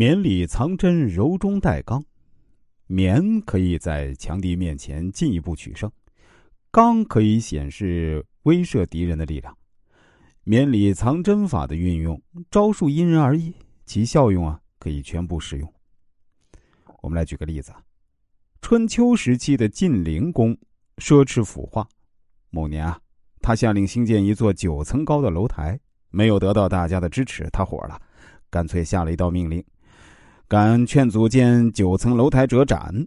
绵里藏针，柔中带刚。绵可以在强敌面前进一步取胜，刚可以显示威慑敌人的力量。绵里藏针法的运用，招数因人而异，其效用啊可以全部使用。我们来举个例子啊，春秋时期的晋灵公奢侈腐化，某年啊，他下令兴建一座九层高的楼台，没有得到大家的支持，他火了，干脆下了一道命令。敢劝阻建九层楼台者斩，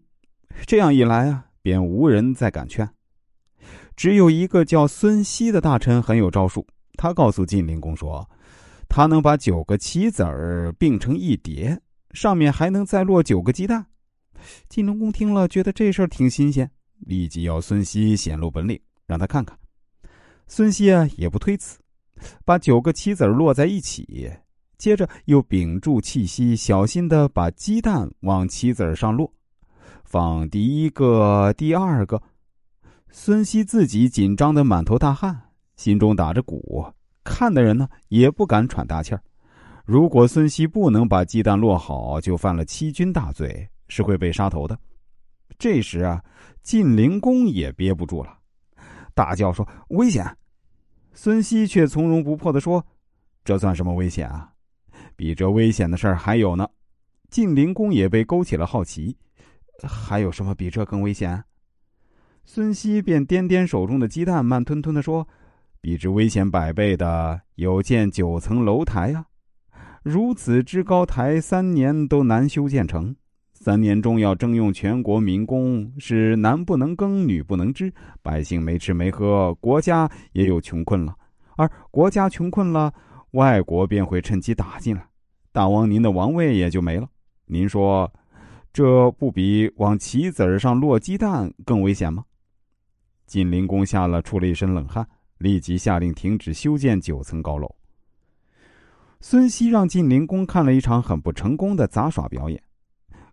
这样一来啊，便无人再敢劝。只有一个叫孙熙的大臣很有招数，他告诉晋灵公说，他能把九个棋子儿并成一叠，上面还能再落九个鸡蛋。晋灵公听了，觉得这事儿挺新鲜，立即要孙熙显露本领，让他看看。孙熙啊，也不推辞，把九个棋子儿落在一起。接着又屏住气息，小心的把鸡蛋往棋子上落，放第一个、第二个。孙熙自己紧张的满头大汗，心中打着鼓，看的人呢也不敢喘大气儿。如果孙熙不能把鸡蛋落好，就犯了欺君大罪，是会被杀头的。这时啊，晋灵公也憋不住了，大叫说：“危险！”孙熙却从容不迫的说：“这算什么危险啊？”比这危险的事儿还有呢，晋灵公也被勾起了好奇，还有什么比这更危险？孙熙便掂掂手中的鸡蛋，慢吞吞的说：“比之危险百倍的，有建九层楼台呀！如此之高台，三年都难修建成。三年中要征用全国民工，是男不能耕，女不能织，百姓没吃没喝，国家也有穷困了。而国家穷困了，外国便会趁机打进来。”大王，您的王位也就没了。您说，这不比往棋子上落鸡蛋更危险吗？晋灵公吓了出了一身冷汗，立即下令停止修建九层高楼。孙熙让晋灵公看了一场很不成功的杂耍表演，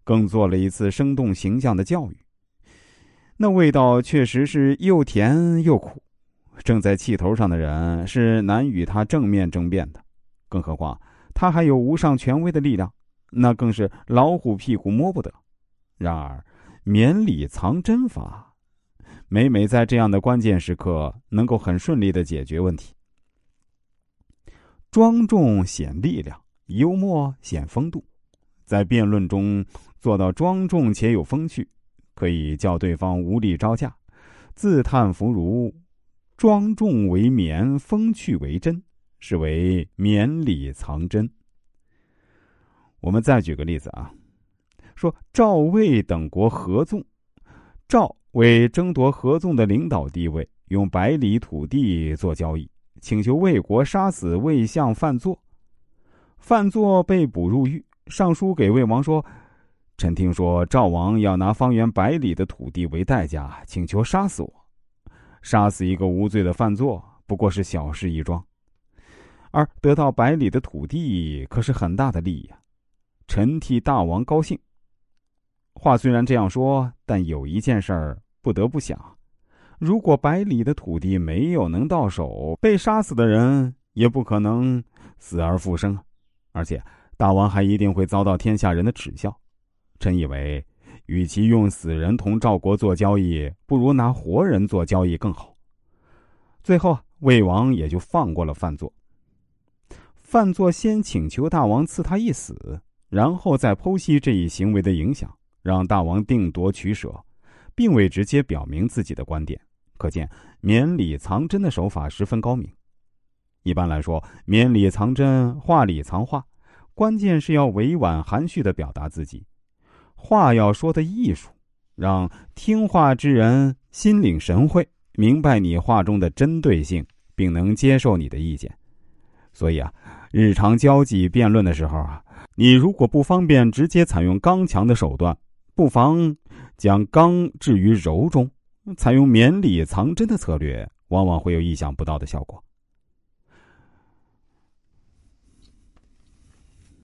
更做了一次生动形象的教育。那味道确实是又甜又苦，正在气头上的人是难与他正面争辩的，更何况。他还有无上权威的力量，那更是老虎屁股摸不得。然而，绵里藏针法，每每在这样的关键时刻，能够很顺利的解决问题。庄重显力量，幽默显风度，在辩论中做到庄重且有风趣，可以叫对方无力招架。自叹弗如，庄重为绵，风趣为真。是为绵里藏针。我们再举个例子啊，说赵魏等国合纵，赵为争夺合纵的领导地位，用百里土地做交易，请求魏国杀死魏相范作。范作被捕入狱，上书给魏王说：“臣听说赵王要拿方圆百里的土地为代价，请求杀死我。杀死一个无罪的范作，不过是小事一桩。”而得到百里的土地，可是很大的利益呀！臣替大王高兴。话虽然这样说，但有一件事儿不得不想：如果百里的土地没有能到手，被杀死的人也不可能死而复生，而且大王还一定会遭到天下人的耻笑。臣以为，与其用死人同赵国做交易，不如拿活人做交易更好。最后，魏王也就放过了范作。范作先请求大王赐他一死，然后再剖析这一行为的影响，让大王定夺取舍，并未直接表明自己的观点。可见绵里藏针的手法十分高明。一般来说，绵里藏针，话里藏话，关键是要委婉含蓄的表达自己，话要说的艺术，让听话之人心领神会，明白你话中的针对性，并能接受你的意见。所以啊。日常交际辩论的时候啊，你如果不方便直接采用刚强的手段，不妨将刚置于柔中，采用绵里藏针的策略，往往会有意想不到的效果。